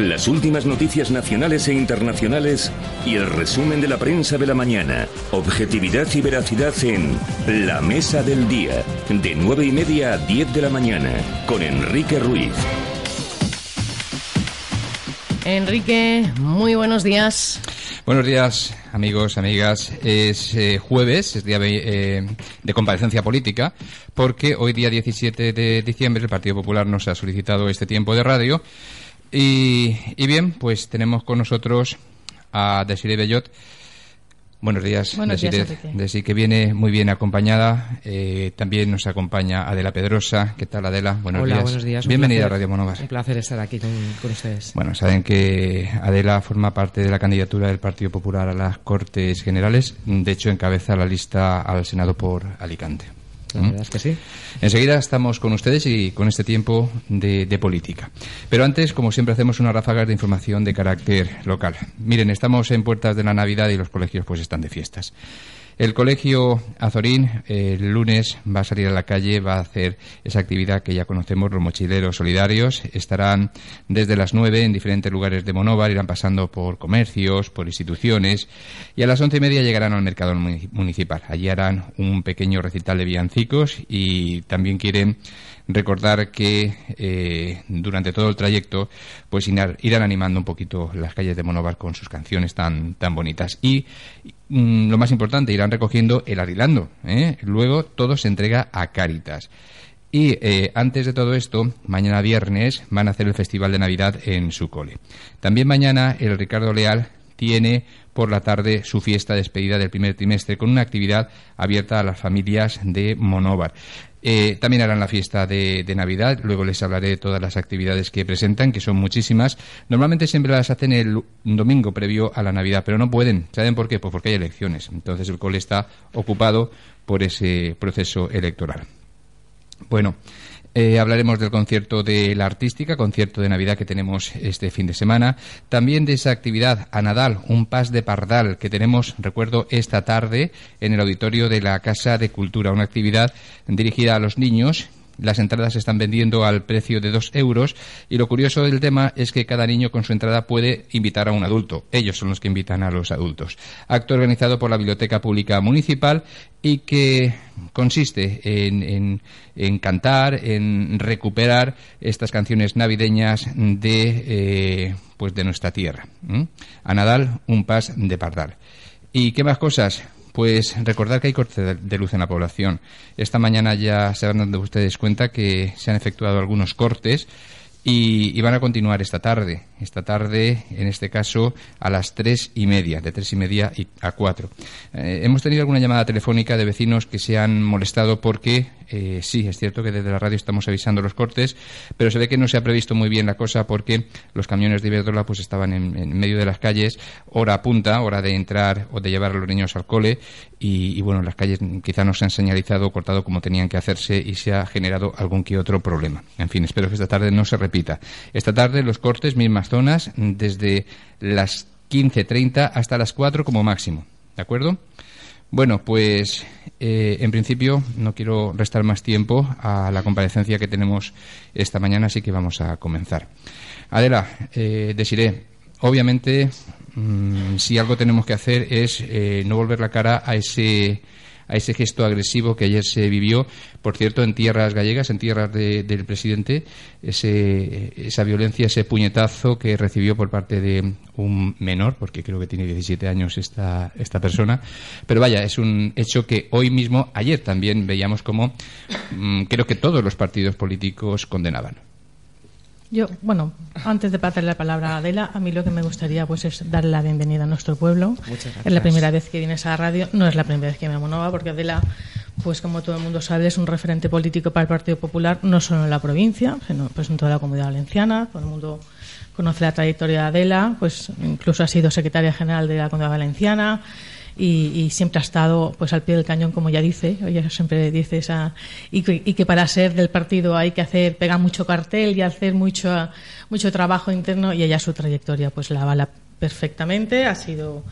Las últimas noticias nacionales e internacionales y el resumen de la prensa de la mañana. Objetividad y veracidad en La Mesa del Día. De nueve y media a 10 de la mañana. Con Enrique Ruiz. Enrique, muy buenos días. Buenos días, amigos, amigas. Es eh, jueves, es día de, eh, de, comparecencia política, porque hoy, día 17 de diciembre, el Partido Popular nos ha solicitado este tiempo de radio y, bien, pues tenemos con nosotros a Desiree Bellot. Buenos días, Buenos Desiree, que viene muy bien acompañada. Eh, también nos acompaña Adela Pedrosa. ¿Qué tal, Adela? Buenos Hola, buenos días. Bienvenida a Radio Monóvar. Un placer estar aquí con, con, ustedes. Bueno, saben que Adela forma parte de la candidatura del Partido Popular a las Cortes Generales. De hecho, encabeza la lista al Senado por Alicante. Verdad que sí. Enseguida estamos con ustedes y con este tiempo de, de, política. Pero antes, como siempre, hacemos una ráfaga de información de carácter local. Miren, estamos en puertas de la Navidad y los colegios pues están de fiestas. El colegio Azorín el lunes va a salir a la calle, va a hacer esa actividad que ya conocemos, los mochileros solidarios. Estarán desde las nueve en diferentes lugares de Monóvar, irán pasando por comercios, por instituciones y a las once y media llegarán al mercado municipal. Allí harán un pequeño recital de villancicos y también quieren recordar que eh, durante todo el trayecto pues irán animando un poquito las calles de Monóvar con sus canciones tan, tan bonitas. Y mm, lo más importante, irán recogiendo el arilando. ¿eh? Luego todo se entrega a Cáritas. Y eh, antes de todo esto, mañana viernes van a hacer el Festival de Navidad en su cole. También mañana el Ricardo Leal tiene por la tarde su fiesta despedida del primer trimestre con una actividad abierta a las familias de Monóvar. Eh, también harán la fiesta de, Navidad, luego les hablaré de todas las actividades que presentan, que son muchísimas. Normalmente siempre las hacen el domingo previo a la Navidad, pero no pueden. ¿Saben por qué? Pues porque hay elecciones. Entonces el cole está ocupado por ese proceso electoral. Bueno, eh, hablaremos del concierto de la artística, concierto de Navidad que tenemos este fin de semana. También de esa actividad a Nadal, un pas de pardal que tenemos, recuerdo, esta tarde en el auditorio de la Casa de Cultura. Una actividad dirigida a los niños las entradas se están vendiendo al precio de dos euros y lo curioso del tema es que cada niño con su entrada puede invitar a un adulto. Ellos son los que invitan a los adultos. Acto organizado por la Biblioteca Pública Municipal y que consiste en, en, cantar, en recuperar estas canciones navideñas de, eh, pues de nuestra tierra. A Nadal, un pas de pardal. ¿Y qué más cosas? Pues recordar que hay corte de luz en la población. Esta mañana ya se van dando ustedes cuenta que se han efectuado algunos cortes y, van a continuar esta tarde. Esta tarde, en este caso, a las tres y media, de tres y media a cuatro. Eh, hemos tenido alguna llamada telefónica de vecinos que se han molestado porque eh, sí, es cierto que desde la radio estamos avisando los cortes, pero se ve que no se ha previsto muy bien la cosa porque los camiones de Iberdrola pues estaban en, medio de las calles, hora punta, hora de entrar o de llevar a los niños al cole y, bueno, las calles quizá no se han señalizado o cortado como tenían que hacerse y se ha generado algún que otro problema. En fin, espero que esta tarde no se repita. Esta tarde los cortes, mismas zonas, desde las 15.30 hasta las 4 como máximo. ¿De acuerdo? Bueno, pues eh, en principio no quiero restar más tiempo a la comparecencia que tenemos esta mañana, así que vamos a comenzar. Adela, eh, deciré, obviamente, mm, si algo tenemos que hacer es eh, no volver la cara a ese a ese gesto agresivo que ayer se vivió, por cierto, en tierras gallegas, en tierras del presidente, ese, esa violencia, ese puñetazo que recibió por parte de un menor, porque creo que tiene 17 años esta, esta persona. Pero vaya, es un hecho que hoy mismo, ayer también veíamos como mm, creo que todos los partidos políticos condenaban. Yo, bueno, antes de pasarle la palabra a Adela, a mí lo que me gustaría pues es darle la bienvenida a nuestro pueblo. Muchas gracias. Es la primera vez que vienes a la radio, no es la primera vez que me amonaba, porque Adela pues como todo el mundo sabe, es un referente político para el Partido Popular, no solo en la provincia, sino pues en toda la comunidad valenciana. Todo el mundo conoce la trayectoria de Adela, pues incluso ha sido secretaria general de la comunidad valenciana. Y, siempre ha estado pues al pie del cañón como ya dice ella siempre dice esa y que, para ser del partido hay que hacer pegar mucho cartel y hacer mucho mucho trabajo interno y ella su trayectoria pues la avala perfectamente ha sido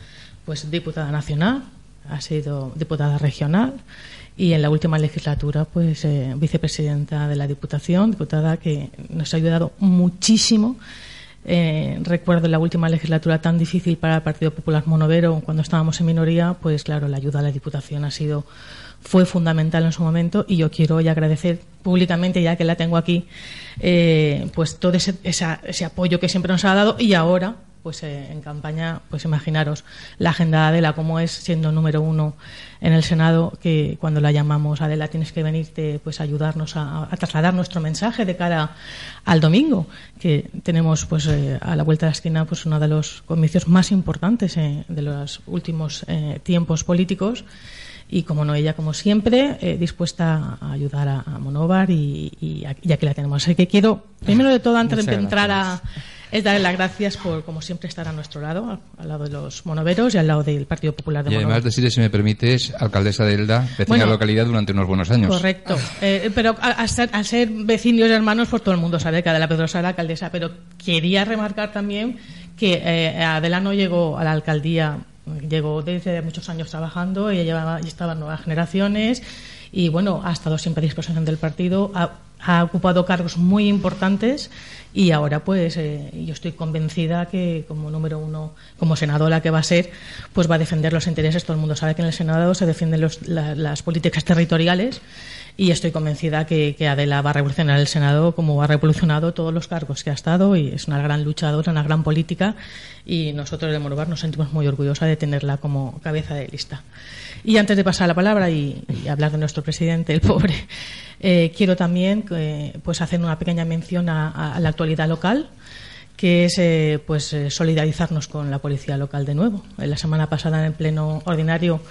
pues diputada nacional ha sido diputada regional y en la última legislatura pues eh, vicepresidenta de la Diputación, diputada que nos ha ayudado muchísimo. Eh, recuerdo la última legislatura tan difícil para el Partido Popular Monovero cuando estábamos en minoría, pues claro, la ayuda a la Diputación ha sido fue fundamental en su momento y yo quiero hoy agradecer públicamente, ya que la tengo aquí, eh, pues todo ese, ese apoyo que siempre nos ha dado y ahora pues eh, en campaña, pues imaginaros la agenda de Adela como es siendo número uno en el Senado, que cuando la llamamos Adela tienes que venirte pues a ayudarnos a, trasladar nuestro mensaje de cara al domingo, que tenemos pues eh, a la vuelta de la esquina pues uno de los comicios más importantes eh, de los últimos tiempos políticos. Y como no ella como siempre dispuesta a ayudar a, Monóvar y, ya que la tenemos. Así que quiero primero de todo antes de entrar a es darle las gracias por, como siempre, estar a nuestro lado, al lado de los monoveros y al lado del Partido Popular de Y además decirle, si me permites, alcaldesa de Elda, vecina de la localidad durante unos buenos años. Correcto. Eh, pero al ser, ser, vecinos y hermanos, pues todo el mundo sabe que Adela Pedrosa era alcaldesa. Pero quería remarcar también que eh, Adela no llegó a la alcaldía, llegó desde muchos años trabajando, ella llevaba, estaba en nuevas generaciones y bueno, ha estado siempre a disposición del partido, ha ocupado cargos muy importantes y ahora pues eh, yo estoy convencida que como número uno, como senadora que va a ser, pues va a defender los intereses. Todo el mundo sabe que en el Senado se defienden las políticas territoriales y estoy convencida que, Adela va a revolucionar el Senado como ha revolucionado todos los cargos que ha estado y es una gran luchadora, una gran política y nosotros de Morovar nos sentimos muy orgullosa de tenerla como cabeza de lista. Y antes de pasar la palabra y, hablar de nuestro presidente, el pobre, eh, quiero también eh, pues hacer una pequeña mención a, la actualidad local que es eh, pues solidarizarnos con la policía local de nuevo. La semana pasada en el pleno ordinario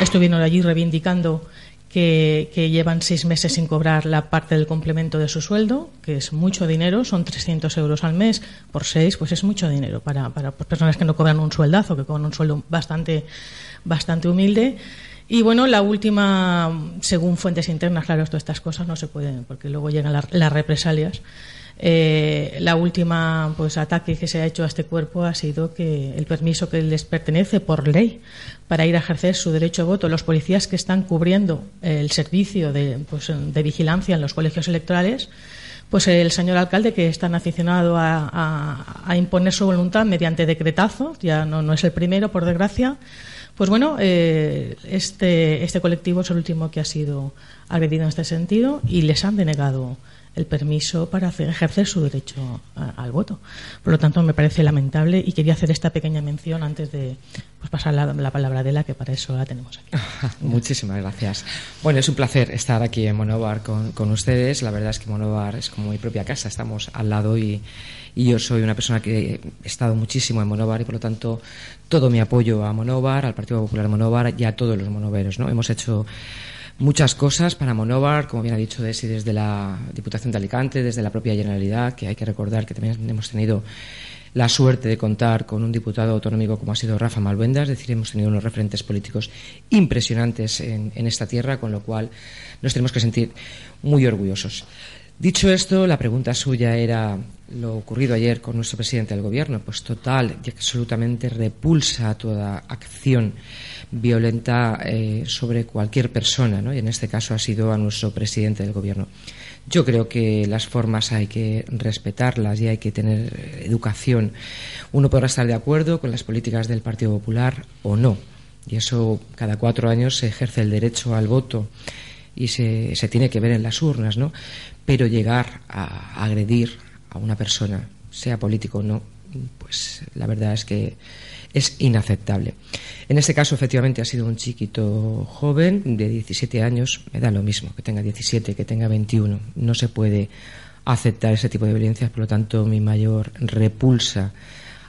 estuvieron allí reivindicando que, llevan seis meses sin cobrar la parte del complemento de su sueldo, que es mucho dinero, son 300 euros al mes por seis, pues es mucho dinero para, para personas que no cobran un sueldazo, que cobran un sueldo bastante, bastante humilde. Y bueno, la última, según fuentes internas, claro, todas estas cosas no se pueden, porque luego llegan las represalias. Eh, la última pues ataque que se ha hecho a este cuerpo ha sido que el permiso que les pertenece por ley para ir a ejercer su derecho a voto, los policías que están cubriendo el servicio de, pues, de vigilancia en los colegios electorales, pues el señor alcalde que está aficionado a, imponer su voluntad mediante decretazo, ya no, no es el primero por desgracia, pues bueno, eh, este, este colectivo es el último que ha sido agredido en este sentido y les han denegado el permiso para ejercer su derecho al voto. Por lo tanto, me parece lamentable y quería hacer esta pequeña mención antes de pues, pasar la, palabra de la que para eso la tenemos aquí. Muchísimas gracias. Bueno, es un placer estar aquí en Monobar con, ustedes. La verdad es que Monobar es como mi propia casa, estamos al lado y, y yo soy una persona que he estado muchísimo en Monobar y por lo tanto todo mi apoyo a Monobar, al Partido Popular Monobar y a todos los monoveros. ¿no? Hemos hecho muchas cosas para Monóvar, como bien ha dicho Desi, desde la Diputación de Alicante, desde la propia Generalidad, que hay que recordar que también hemos tenido la suerte de contar con un diputado autonómico como ha sido Rafa Malvenda, es decir, hemos tenido unos referentes políticos impresionantes en, esta tierra, con lo cual nos tenemos que sentir muy orgullosos. Dicho esto, la pregunta suya era lo ocurrido ayer con nuestro presidente del Gobierno, pues total y absolutamente repulsa toda acción violenta eh, sobre cualquier persona, ¿no? y en este caso ha sido a nuestro presidente del Gobierno. Yo creo que las formas hay que respetarlas y hay que tener educación. Uno podrá estar de acuerdo con las políticas del Partido Popular o no, y eso cada cuatro años se ejerce el derecho al voto y se, se tiene que ver en las urnas, ¿no? Pero llegar a agredir a una persona, sea político o no, pues la verdad es que es inaceptable. En este caso, efectivamente, ha sido un chiquito joven de 17 años, me da lo mismo, que tenga 17, que tenga 21. No se puede aceptar ese tipo de violencias, por lo tanto, mi mayor repulsa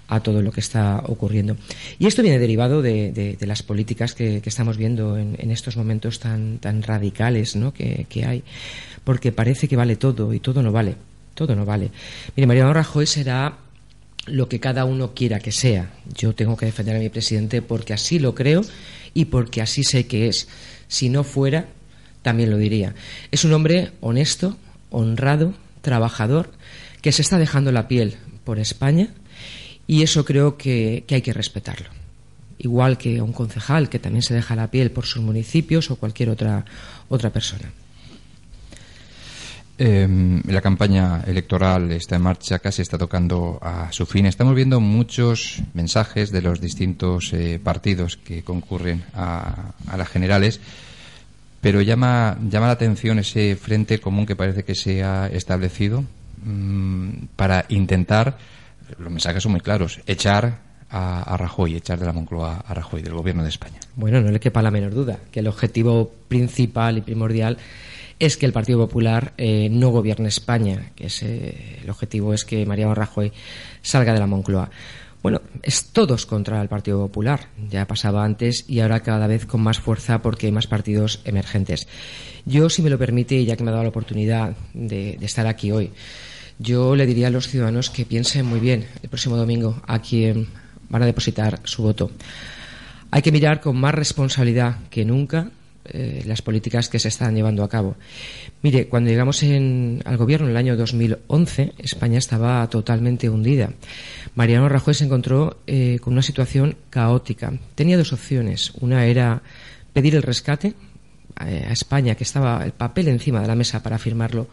a todo lo que está ocurriendo. Y esto viene derivado de, las políticas que, estamos viendo en, estos momentos tan, tan radicales ¿no? que, hay, porque parece que vale todo y todo no vale. Todo no vale. Mire, Mariano Rajoy será lo que cada uno quiera que sea. Yo tengo que defender a mi presidente porque así lo creo y porque así sé que es. Si no fuera, también lo diría. Es un hombre honesto, honrado, trabajador, que se está dejando la piel por España y eso creo que, hay que respetarlo. Igual que un concejal que también se deja la piel por sus municipios o cualquier otra, otra persona. Em, la campaña electoral está en marcha, casi está tocando a su fin. Estamos viendo muchos mensajes de los distintos eh, partidos que concurren a, las generales, pero llama, llama la atención ese frente común que parece que se ha establecido mm, para intentar los mensajes son muy claros. Echar a, Rajoy, echar de la Moncloa a Rajoy, del gobierno de España. Bueno, no le quepa la menor duda que el objetivo principal y primordial es que el Partido Popular eh, no gobierne España, que ese, el objetivo es que Mariano Rajoy salga de la Moncloa. Bueno, es todos contra el Partido Popular. Ya pasaba antes y ahora cada vez con más fuerza porque hay más partidos emergentes. Yo, si me lo permite, ya que me ha dado la oportunidad de estar aquí hoy, yo le diría a los ciudadanos que piensen muy bien el próximo domingo a quién van a depositar su voto. Hay que mirar con más responsabilidad que nunca eh, las políticas que se están llevando a cabo. Mire, cuando llegamos al gobierno en el año 2011, España estaba totalmente hundida. Mariano Rajoy se encontró eh, con una situación caótica. Tenía dos opciones. Una era pedir el rescate eh, a España, que estaba el papel encima de la mesa para firmarlo,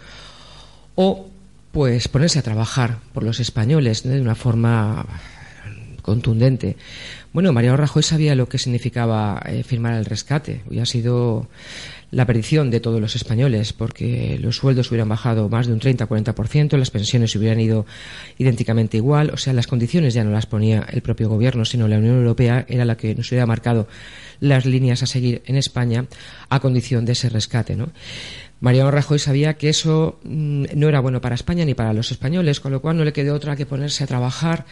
o pues ponerse a trabajar por los españoles de una forma contundente. Bueno, Mariano Rajoy sabía lo que significaba eh, firmar el rescate. ha sido la perdición de todos los españoles, porque los sueldos hubieran bajado más de un 30-40%, las pensiones hubieran ido idénticamente igual, o sea, las condiciones ya no las ponía el propio gobierno, sino la Unión Europea era la que nos hubiera marcado las líneas a seguir en España a condición de ese rescate, ¿no? Mariano Rajoy sabía que eso mm, no era bueno para España ni para los españoles, con lo cual no le quedó otra que ponerse a trabajar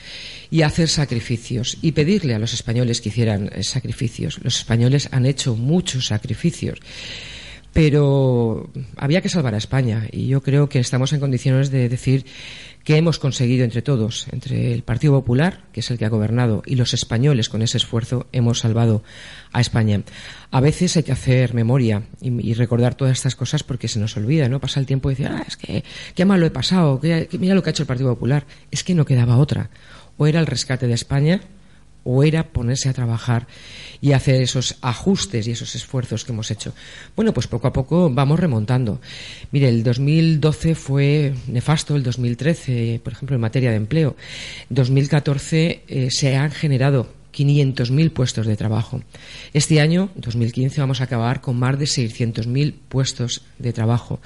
y hacer sacrificios y pedirle a los españoles que hicieran eh, sacrificios. Los españoles han hecho muchos sacrificios pero había que salvar a España y yo creo que estamos en condiciones de decir que hemos conseguido entre todos, entre el Partido Popular, que es el que ha gobernado, y los españoles con ese esfuerzo, hemos salvado a España. A veces hay que hacer memoria y, recordar todas estas cosas porque se nos olvida, ¿no? Pasa el tiempo y dice, ah, es que qué mal lo he pasado, mira lo que ha hecho el Partido Popular. Es que no quedaba otra. O era el rescate de España o era ponerse a trabajar y hacer esos ajustes y esos esfuerzos que hemos hecho. Bueno, pues poco a poco vamos remontando. Mire, el 2012 fue nefasto, el 2013, por ejemplo, en materia de empleo. En 2014 eh, se han generado 500.000 puestos de trabajo. Este año, 2015, vamos a acabar con más de 600.000 puestos de trabajo.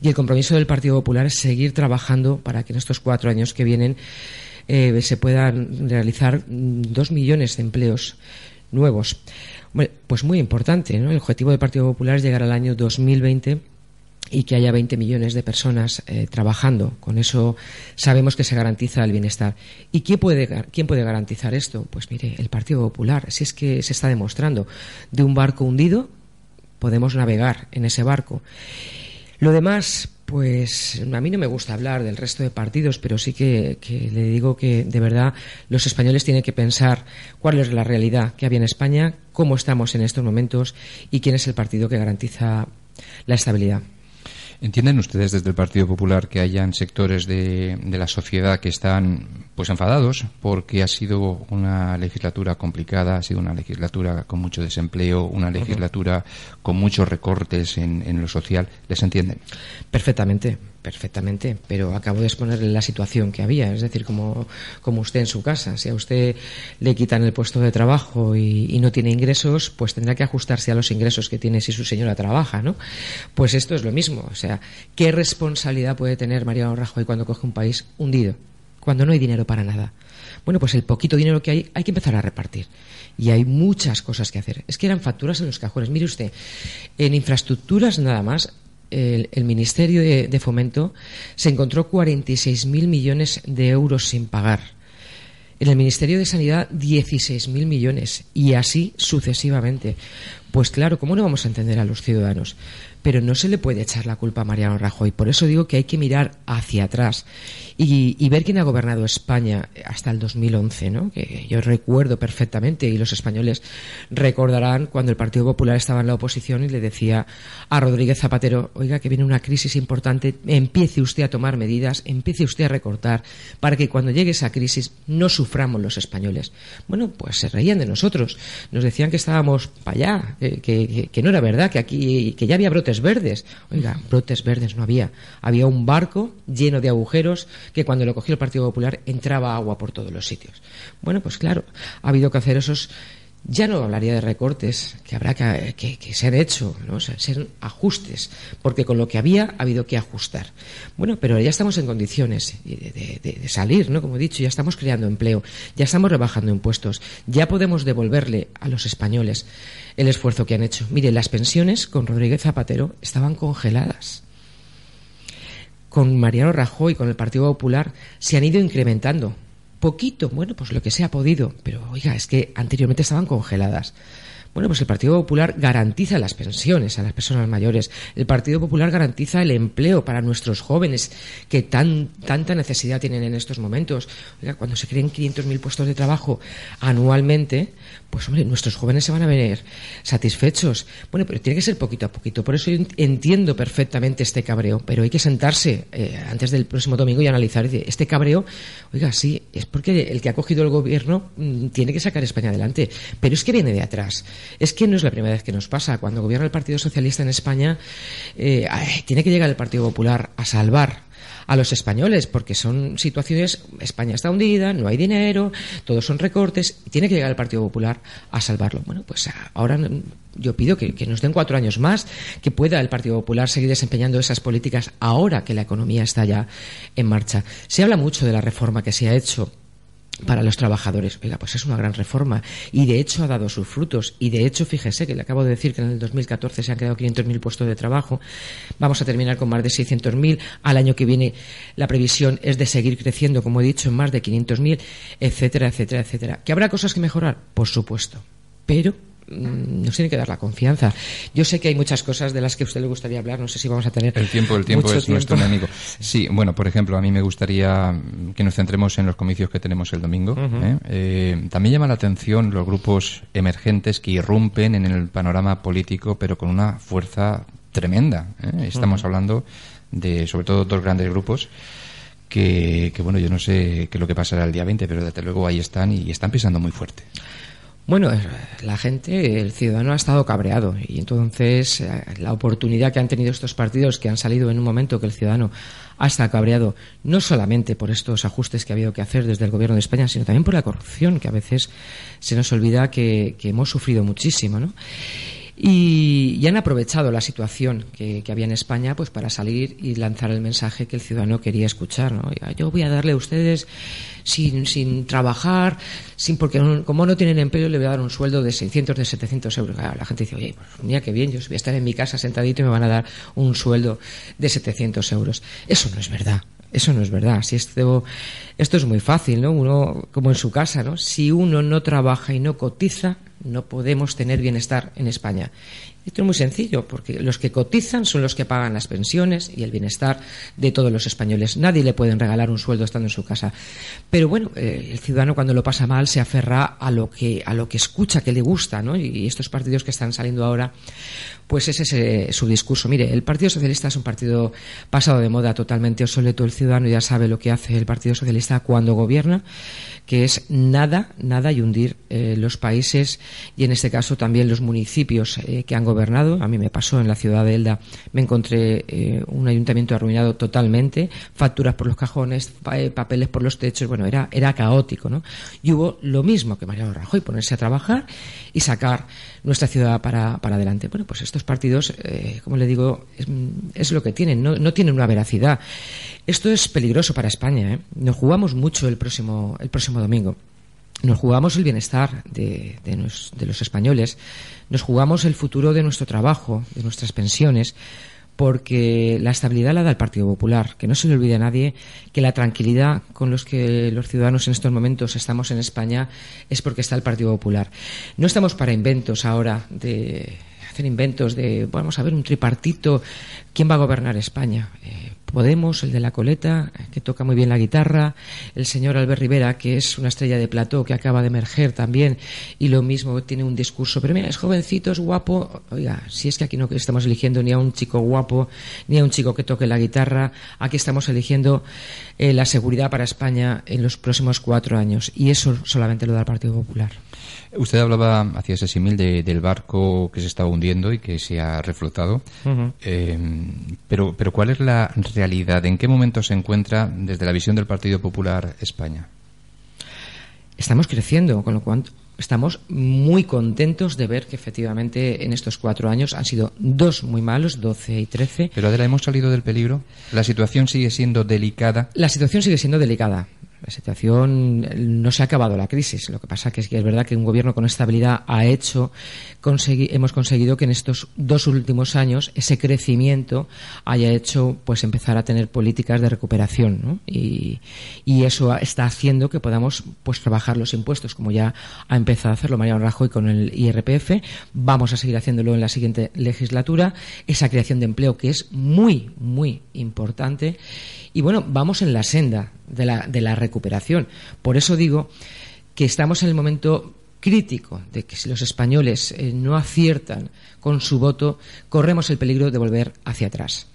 Y el compromiso del Partido Popular es seguir trabajando para que en estos cuatro años que vienen eh, se puedan realizar dos millones de empleos nuevos. pues muy importante, ¿no? El objetivo del Partido Popular es llegar al año 2020 y que haya 20 millones de personas eh, trabajando. Con eso sabemos que se garantiza el bienestar. ¿Y quién puede, quién puede garantizar esto? Pues mire, el Partido Popular. Si es que se está demostrando, de un barco hundido podemos navegar en ese barco. Lo demás, pues a mí no me gusta hablar del resto de partidos, pero sí que, le digo que de verdad los españoles tienen que pensar cuál es la realidad que había en España, cómo estamos en estos momentos y quién es el partido que garantiza la estabilidad. ¿Entienden ustedes desde el Partido Popular que hayan sectores de, la sociedad que están pues enfadados porque ha sido una legislatura complicada, ha sido una legislatura con mucho desempleo, una legislatura con muchos recortes en lo social? ¿Les entienden? Perfectamente perfectamente, pero acabo de exponerle la situación que había, es decir, como, como usted en su casa. Si a usted le quitan el puesto de trabajo y, no tiene ingresos, pues tendrá que ajustarse a los ingresos que tiene si su señora trabaja, ¿no? Pues esto es lo mismo. O sea, ¿qué responsabilidad puede tener Mariano Rajoy cuando coge un país hundido? Cuando no hay dinero para nada. Bueno, pues el poquito dinero que hay hay que empezar a repartir. Y hay muchas cosas que hacer. Es que eran facturas en los cajones. Mire usted, en infraestructuras nada más el, Ministerio de, Fomento se encontró 46.000 millones de euros sin pagar. En el Ministerio de Sanidad 16.000 millones y así sucesivamente. Pues claro, ¿cómo no vamos a entender a los ciudadanos? Pero no se le puede echar la culpa a Mariano Rajoy. Por eso digo que hay que mirar hacia atrás y, ver quién ha gobernado España hasta el 2011, ¿no? que yo recuerdo perfectamente y los españoles recordarán cuando el Partido Popular estaba en la oposición y le decía a Rodríguez Zapatero, oiga, que viene una crisis importante, empiece usted a tomar medidas, empiece usted a recortar para que cuando llegue esa crisis no suframos los españoles. Bueno, pues se reían de nosotros, nos decían que estábamos para allá, que, que no era verdad, que aquí que ya había brotes verdes. Oiga, brotes verdes no había. Había un barco lleno de agujeros que cuando lo cogió el Partido Popular entraba agua por todos los sitios. Bueno, pues claro, ha habido que hacer esos ya no hablaría de recortes, que habrá que, que, ser hecho, ¿no? ser ajustes, porque con lo que había ha habido que ajustar. Bueno, pero ya estamos en condiciones de, de, salir, ¿no? Como he dicho, ya estamos creando empleo, ya estamos rebajando impuestos, ya podemos devolverle a los españoles el esfuerzo que han hecho. Mire, las pensiones con Rodríguez Zapatero estaban congeladas. Con Mariano Rajoy, con el Partido Popular, se han ido incrementando poquito, bueno, pues lo que se ha podido, pero oiga, es que anteriormente estaban congeladas. Bueno, pues el Partido Popular garantiza las pensiones a las personas mayores. El Partido Popular garantiza el empleo para nuestros jóvenes que tan, tanta necesidad tienen en estos momentos. Oiga, cuando se creen 500.000 puestos de trabajo anualmente, pues hombre, nuestros jóvenes se van a ver satisfechos. Bueno, pero tiene que ser poquito a poquito. Por eso yo entiendo perfectamente este cabreo, pero hay que sentarse eh, antes del próximo domingo y analizar este cabreo. Oiga, sí, es porque el que ha cogido el gobierno mm, tiene que sacar España adelante, pero es que viene de atrás. Es que no es la primera vez que nos pasa. Cuando gobierna el Partido Socialista en España, eh, tiene que llegar el Partido Popular a salvar a los españoles, porque son situaciones, España está hundida, no hay dinero, todos son recortes, y tiene que llegar el Partido Popular a salvarlo. Bueno, pues ahora yo pido que, que, nos den cuatro años más, que pueda el Partido Popular seguir desempeñando esas políticas ahora que la economía está ya en marcha. Se habla mucho de la reforma que se ha hecho para los trabajadores. Oiga, pues es una gran reforma y de hecho ha dado sus frutos y de hecho fíjese que le acabo de decir que en el 2014 se han creado 500.000 puestos de trabajo. Vamos a terminar con más de 600.000. Al año que viene la previsión es de seguir creciendo, como he dicho, en más de 500.000, etcétera, etcétera, etcétera. ¿Que habrá cosas que mejorar? Por supuesto. Pero nos tiene que dar la confianza. Yo sé que hay muchas cosas de las que a usted le gustaría hablar, no sé si vamos a tener. El tiempo, el tiempo es nuestro enemigo. Sí, bueno, por ejemplo, a mí me gustaría que nos centremos en los comicios que tenemos el domingo. ¿eh? Eh, también llama la atención los grupos emergentes que irrumpen en el panorama político, pero con una fuerza tremenda. ¿eh? Estamos hablando de, sobre todo, dos grandes grupos. Que, que, bueno, yo no sé qué es lo que pasará el día 20, pero desde luego ahí están y están pisando muy fuerte. Bueno, la gente, el ciudadano ha estado cabreado y entonces eh, la oportunidad que han tenido estos partidos que han salido en un momento que el ciudadano ha estado cabreado, no solamente por estos ajustes que ha habido que hacer desde el gobierno de España, sino también por la corrupción, que a veces se nos olvida que, que hemos sufrido muchísimo, ¿no? Y, han aprovechado la situación que, había en España pues para salir y lanzar el mensaje que el ciudadano quería escuchar. ¿no? Yo voy a darle a ustedes sin, sin trabajar, sin porque como no tienen empleo, le voy a dar un sueldo de 600, de 700 euros. la gente dice, oye, pues mira qué bien, yo voy a estar en mi casa sentadito y me van a dar un sueldo de 700 euros. Eso no es verdad. Eso no es verdad. Si esto, esto es muy fácil, ¿no? Uno, como en su casa, ¿no? Si uno no trabaja y no cotiza, no podemos tener bienestar en España. Esto es muy sencillo, porque los que cotizan son los que pagan las pensiones y el bienestar de todos los españoles. Nadie le pueden regalar un sueldo estando en su casa. Pero bueno, eh, el ciudadano cuando lo pasa mal se aferra a lo que, a lo que escucha, que le gusta, ¿no? Y estos partidos que están saliendo ahora, pues ese es su discurso. Mire, el Partido Socialista es un partido pasado de moda, totalmente obsoleto. El ciudadano ya sabe lo que hace el Partido Socialista cuando gobierna, que es nada, nada y hundir eh, los países y en este caso también los municipios eh, que han gobernado. A mí me pasó en la ciudad de Elda, me encontré eh, un ayuntamiento arruinado totalmente, facturas por los cajones, papeles por los techos, bueno, era, era caótico, ¿no? Y hubo lo mismo que Mariano Rajoy, ponerse a trabajar y sacar nuestra ciudad para, para adelante. Bueno, pues estos partidos, eh, como le digo, es, lo que tienen, no, no, tienen una veracidad. Esto es peligroso para España. ¿eh? Nos jugamos mucho el próximo, el próximo domingo. Nos jugamos el bienestar de, los españoles, nos jugamos el futuro de nuestro trabajo, de nuestras pensiones, porque la estabilidad la da el Partido Popular. Que no se le olvide a nadie que la tranquilidad con los que los ciudadanos en estos momentos estamos en España es porque está el Partido Popular. No estamos para inventos ahora de hacer inventos de, vamos a ver, un tripartito, ¿quién va a gobernar España? Eh, Podemos, el de la coleta, que toca muy bien la guitarra, el señor Albert Rivera, que es una estrella de plató, que acaba de emerger también, y lo mismo tiene un discurso, pero mira, es jovencito, es guapo, oiga, si es que aquí no estamos eligiendo ni a un chico guapo, ni a un chico que toque la guitarra, aquí estamos eligiendo eh, la seguridad para España en los próximos cuatro años, y eso solamente lo da el Partido Popular. Usted hablaba, hacía ese símil del barco que se estaba hundiendo y que se ha reflotado. Eh, pero, pero, ¿cuál es la realidad? ¿En qué momento se encuentra, desde la visión del Partido Popular, España? Estamos creciendo, con lo cual estamos muy contentos de ver que efectivamente en estos cuatro años han sido dos muy malos, 12 y 13. Pero Adela, ¿hemos salido del peligro? ¿La situación sigue siendo delicada? La situación sigue siendo delicada. La situación no se ha acabado la crisis. Lo que pasa es que es verdad que un gobierno con estabilidad ha hecho, hemos conseguido que en estos dos últimos años ese crecimiento haya hecho pues empezar a tener políticas de recuperación y, eso está haciendo que podamos pues trabajar los impuestos como ya ha empezado a hacerlo Mariano Rajoy con el IRPF. Vamos a seguir haciéndolo en la siguiente legislatura. Esa creación de empleo que es muy muy importante y bueno vamos en la senda de la, de la recuperación. Por eso digo que estamos en el momento crítico de que si los españoles eh, no aciertan con su voto, corremos el peligro de volver hacia atrás.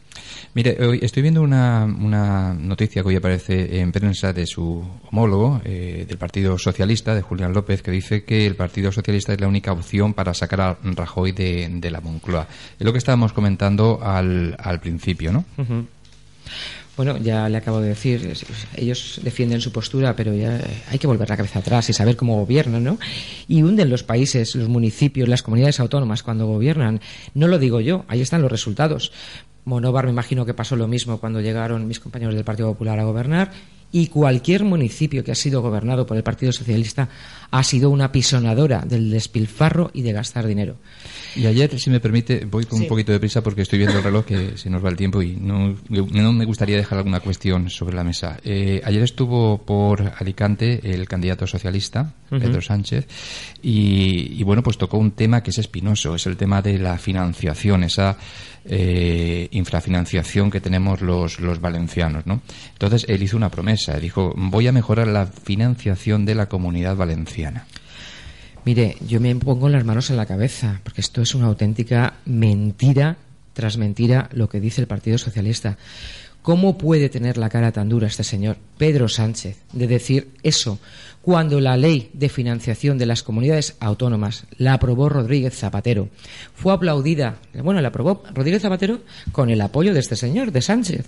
Mire, hoy estoy viendo una, una, noticia que hoy aparece en prensa de su homólogo eh, del Partido Socialista, de Julián López, que dice que el Partido Socialista es la única opción para sacar a Rajoy de, de la Moncloa. Es lo que estábamos comentando al, al principio, ¿no? Bueno, ya le acabo de decir, ellos defienden su postura, pero ya hay que volver la cabeza atrás y saber cómo gobiernan, ¿no? Y hunden los países, los municipios, las comunidades autónomas cuando gobiernan. No lo digo yo, ahí están los resultados. Monóvar me imagino que pasó lo mismo cuando llegaron mis compañeros del Partido Popular a gobernar y cualquier municipio que ha sido gobernado por el Partido Socialista ha sido una pisonadora del despilfarro y de gastar dinero. Y ayer, si me permite, voy con un poquito de prisa porque estoy viendo el reloj que se nos va el tiempo y no, no me gustaría dejar alguna cuestión sobre la mesa. Eh, ayer estuvo por Alicante el candidato socialista, Pedro Sánchez, y, bueno, pues tocó un tema que es espinoso, es el tema de la financiación, esa eh, infrafinanciación que tenemos los, los valencianos, ¿no? Entonces él hizo una promesa, dijo, voy a mejorar la financiación de la comunidad valenciana. Mire, yo me pongo las manos en la cabeza, porque esto es una auténtica mentira tras mentira lo que dice el Partido Socialista. ¿Cómo puede tener la cara tan dura este señor, Pedro Sánchez, de decir eso cuando la ley de financiación de las comunidades autónomas la aprobó Rodríguez Zapatero? Fue aplaudida, bueno, la aprobó Rodríguez Zapatero con el apoyo de este señor, de Sánchez.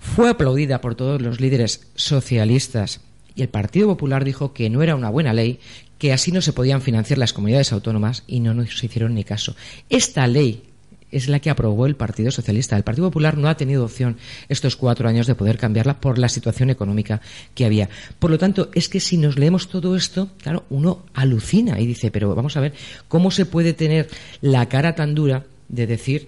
Fue aplaudida por todos los líderes socialistas y el Partido Popular dijo que no era una buena ley, que así no se podían financiar las comunidades autónomas y no nos hicieron ni caso. Esta ley es la que aprobó el Partido Socialista. El Partido Popular no ha tenido opción estos cuatro años de poder cambiarla por la situación económica que había. Por lo tanto, es que si nos leemos todo esto, claro, uno alucina y dice, pero vamos a ver, ¿cómo se puede tener la cara tan dura de decir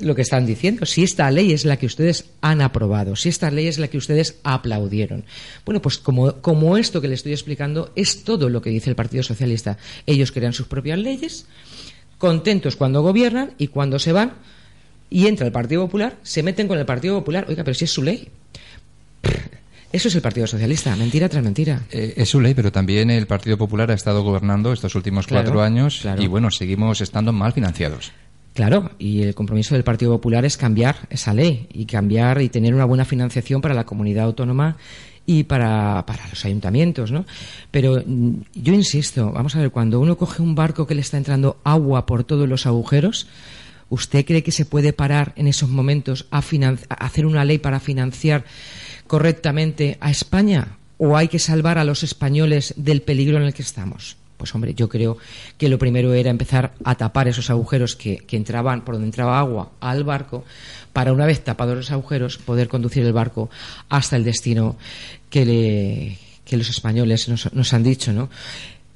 lo que están diciendo, si esta ley es la que ustedes han aprobado, si esta ley es la que ustedes aplaudieron. Bueno, pues como, como esto que le estoy explicando es todo lo que dice el Partido Socialista. Ellos crean sus propias leyes, contentos cuando gobiernan y cuando se van y entra el Partido Popular, se meten con el Partido Popular. Oiga, pero si es su ley. Eso es el Partido Socialista, mentira tras mentira. Eh, es su ley, pero también el Partido Popular ha estado gobernando estos últimos cuatro años y bueno, seguimos estando mal financiados. Claro, y el compromiso del Partido Popular es cambiar esa ley y cambiar y tener una buena financiación para la comunidad autónoma y para, los ayuntamientos, ¿no? Pero mm, yo insisto, vamos a ver, cuando uno coge un barco que le está entrando agua por todos los agujeros, ¿usted cree que se puede parar en esos momentos a hacer una ley para financiar correctamente a España? ¿O hay que salvar a los españoles del peligro en el que estamos? Pues hombre, yo creo que lo primero era empezar a tapar esos agujeros que, entraban, por donde entraba agua al barco, para una vez tapados los agujeros, poder conducir el barco hasta el destino que, los españoles nos, nos han dicho, ¿no?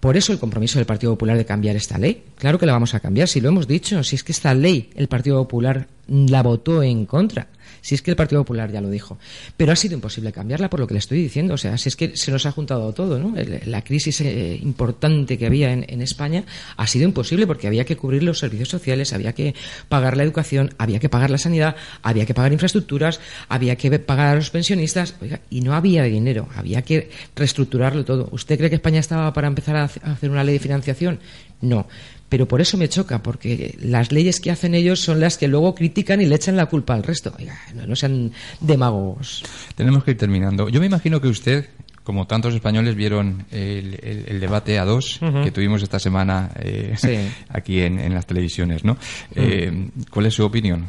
Por eso el compromiso del Partido Popular de cambiar esta ley. Claro que la vamos a cambiar, si lo hemos dicho, si es que esta ley el Partido Popular la votó en contra. Si es que el Partido Popular ya lo dijo. Pero ha sido imposible cambiarla por lo que le estoy diciendo. O sea, si es que se nos ha juntado todo, ¿no? La crisis eh, importante que había en, España ha sido imposible porque había que cubrir los servicios sociales, había que pagar la educación, había que pagar la sanidad, había que pagar infraestructuras, había que pagar a los pensionistas. y no había dinero. Había que reestructurarlo todo. ¿Usted cree que España estaba para empezar a hacer una ley de financiación? No pero por eso me choca, porque las leyes que hacen ellos son las que luego critican y le echan la culpa al resto. no, sean demagogos. Tenemos que ir terminando. Yo me imagino que usted, como tantos españoles, vieron el, debate a dos que tuvimos esta semana eh, aquí en, las televisiones, ¿no? Eh, ¿Cuál es su opinión?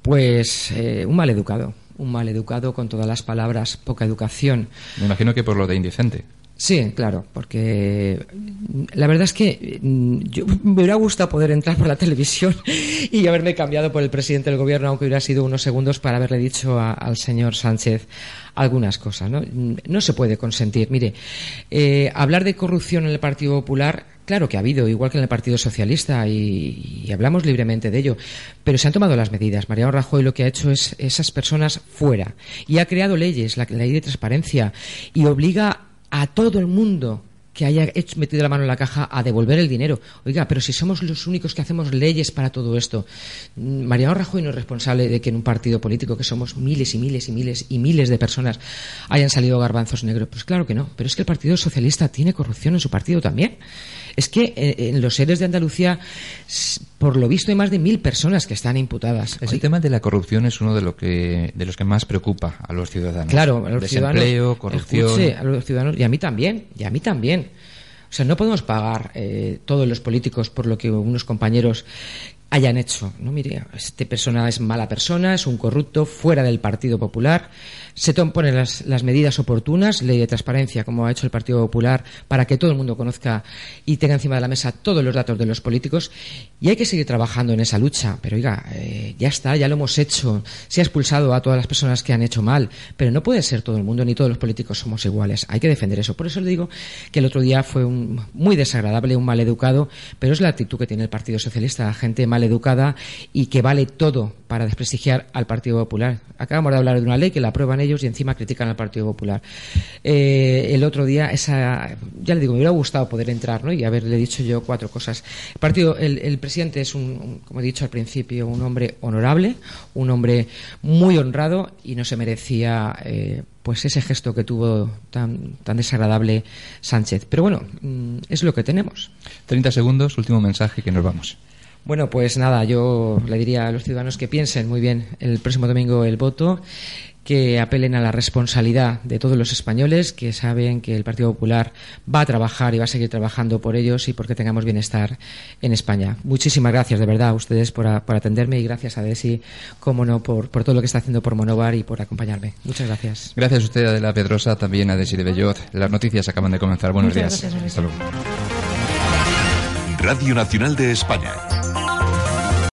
Pues eh, un mal educado. Un mal educado con todas las palabras, poca educación. Me imagino que por lo de indecente. Sí, claro, porque la verdad es que mm, yo, me hubiera gustado poder entrar por la televisión y haberme cambiado por el presidente del gobierno, aunque hubiera sido unos segundos para haberle dicho al señor Sánchez algunas cosas. No, no se puede consentir. Mire, eh, hablar de corrupción en el Partido Popular Claro que ha habido, igual que en el Partido Socialista, y, hablamos libremente de ello, pero se han tomado las medidas. Mariano Rajoy lo que ha hecho es esas personas fuera y ha creado leyes, la ley de transparencia, y obliga a todo el mundo que haya metido la mano en la caja a devolver el dinero. Oiga, pero si somos los únicos que hacemos leyes para todo esto, mm, Mariano Rajoy no es responsable de que en un partido político que somos miles y miles y miles y miles de personas hayan salido garbanzos negros. Pues claro que no, pero es que el Partido Socialista tiene corrupción en su partido también. Es que eh, en los seres de Andalucía, por lo visto, hay más de mil personas que están imputadas. El tema de la corrupción es uno de, lo que, de los que más preocupa a los ciudadanos. Claro, a los Desempleo, corrupción. a los ciudadanos, y a mí también, y a mí también. O sea, no podemos pagar eh, todos los políticos por lo que unos compañeros hayan hecho. No, mire, este persona es mala persona, es un corrupto, fuera del Partido Popular se ponen las, medidas oportunas, ley de transparencia, como ha hecho el Partido Popular, para que todo el mundo conozca y tenga encima de la mesa todos los datos de los políticos. Y hay que seguir trabajando en esa lucha. Pero oiga, eh, ya está, ya lo hemos hecho. Se ha expulsado a todas las personas que han hecho mal. Pero no puede ser todo el mundo, ni todos los políticos somos iguales. Hay que defender eso. Por eso le digo que el otro día fue un, muy desagradable, un mal educado, pero es la actitud que tiene el Partido Socialista, gente mal educada y que vale todo para desprestigiar al Partido Popular. Acabamos de hablar de una ley que la aprueban ellos y encima critican al Partido Popular. Eh, el otro día, esa, ya le digo, me hubiera gustado poder entrar ¿no? y haberle dicho yo cuatro cosas. El, partido, el, presidente es, un, como he dicho al principio, un hombre honorable, un hombre muy honrado y no se merecía. Eh, pues ese gesto que tuvo tan, tan desagradable Sánchez. Pero bueno, mm, es lo que tenemos. 30 segundos, último mensaje que nos vamos. Bueno, pues nada, yo le diría a los ciudadanos que piensen muy bien el próximo domingo el voto, que apelen a la responsabilidad de todos los españoles, que saben que el Partido Popular va a trabajar y va a seguir trabajando por ellos y porque tengamos bienestar en España. Muchísimas gracias, de verdad, a ustedes por, atenderme y gracias a Desi, como no, por, todo lo que está haciendo por Monovar y por acompañarme. Muchas gracias. Gracias a usted, Adela Pedrosa, también a Desi de Bellot. Las noticias acaban de comenzar. Buenos días. Hasta luego. Radio Nacional de España.